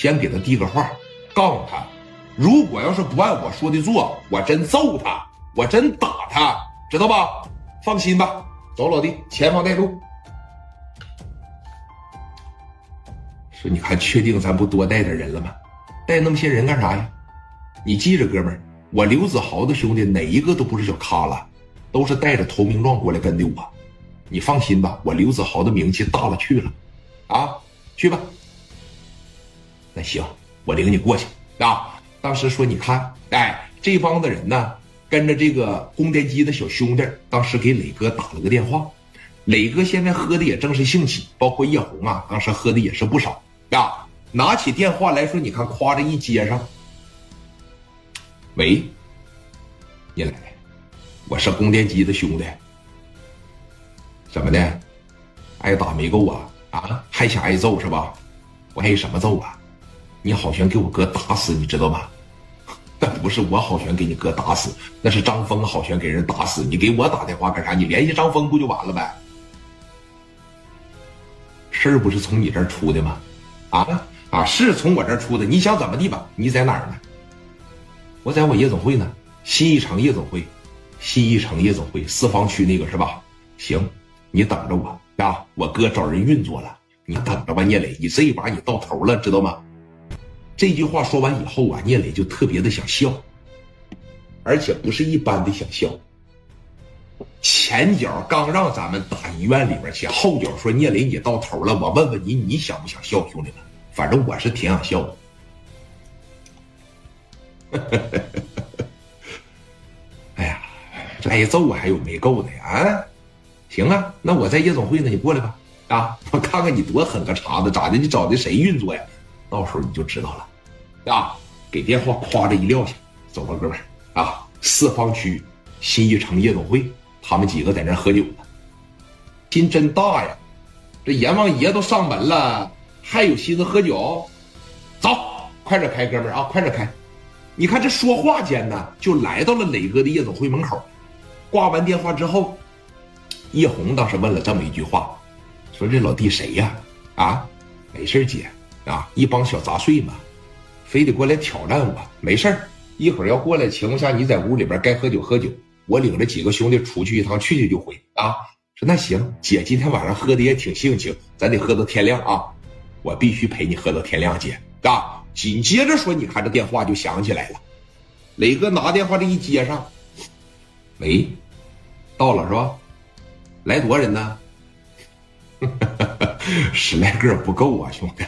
先给他递个话，告诉他，如果要是不按我说的做，我真揍他，我真打他，知道吧？放心吧，走，老弟，前方带路。说，你看，确定咱不多带点人了吗？带那么些人干啥呀？你记着，哥们儿，我刘子豪的兄弟哪一个都不是小咖了，都是带着投名状过来跟的我。你放心吧，我刘子豪的名气大了去了，啊，去吧。那行，我领你过去啊。当时说，你看，哎，这帮子人呢，跟着这个供电机的小兄弟，当时给磊哥打了个电话。磊哥现在喝的也正是兴起，包括叶红啊，当时喝的也是不少啊。拿起电话来说，你看，夸着一接上，喂，你来，我是供电机的兄弟。怎么的？挨打没够啊？啊，还想挨揍是吧？我挨什么揍啊？你好悬给我哥打死，你知道吗？那不是我好悬给你哥打死，那是张峰好悬给人打死。你给我打电话干啥？你联系张峰不就完了呗？事儿不是从你这儿出的吗？啊啊，是从我这儿出的。你想怎么地吧？你在哪儿呢？我在我夜总会呢，新一城夜总会，新一城夜总会四方区那个是吧？行。你等着我啊！我哥找人运作了，你等着吧，聂磊，你这一把你到头了，知道吗？这句话说完以后啊，聂磊就特别的想笑，而且不是一般的想笑。前脚刚让咱们打医院里边去，后脚说聂磊你到头了，我问问你，你想不想笑，兄弟们？反正我是挺想笑的。哎呀，挨揍还有没够的呀？啊！行啊，那我在夜总会呢，你过来吧。啊，我看看你多狠个茬子，咋的？你找的谁运作呀？到时候你就知道了。啊，给电话夸着一撂下，走吧，哥们儿啊，四方区新一城夜总会，他们几个在那喝酒呢。心真大呀，这阎王爷都上门了，还有心思喝酒？走，快点开，哥们儿啊，快点开！你看这说话间呢，就来到了磊哥的夜总会门口。挂完电话之后。叶红当时问了这么一句话，说：“这老弟谁呀？啊，没事姐，啊，一帮小杂碎嘛，非得过来挑战我，没事一会儿要过来情况下，你在屋里边该喝酒喝酒，我领着几个兄弟出去一趟，去去就回啊。说那行，姐今天晚上喝的也挺性情，咱得喝到天亮啊，我必须陪你喝到天亮，姐啊。紧接着说，你看这电话就响起来了，磊哥拿电话这一接上，喂，到了是吧？”来多少人呢？十来个不够啊，兄弟，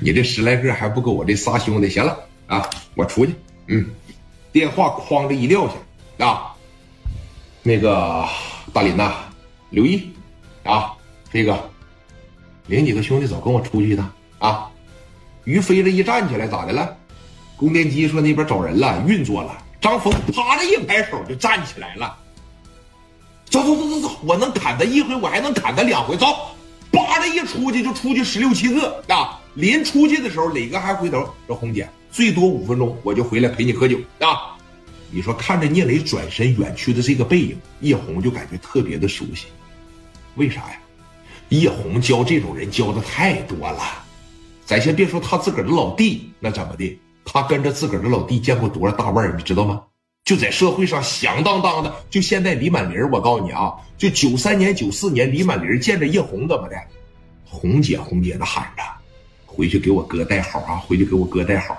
你这十来个还不够我这仨兄弟。行了啊，我出去。嗯，电话哐着一撂下啊，那个大林呐，刘毅啊，飞哥，领几个兄弟走，跟我出去一趟啊。于飞这一站起来，咋的了？供电机说那边找人了，运作了。张峰啪的一摆手就站起来了。走走走走走，我能砍他一回，我还能砍他两回。走，叭的一出去就出去十六七个啊！临出去的时候，磊哥还回头说：“红姐，最多五分钟，我就回来陪你喝酒啊！”你说看着聂磊转身远去的这个背影，叶红就感觉特别的熟悉。为啥呀？叶红教这种人教的太多了。咱先别说他自个儿的老弟，那怎么的？他跟着自个儿的老弟见过多少大腕你知道吗？就在社会上响当当的，就现在李满林，我告诉你啊，就九三年、九四年，李满林见着叶红怎么的，红姐红姐的喊着，回去给我哥带好啊，回去给我哥带好。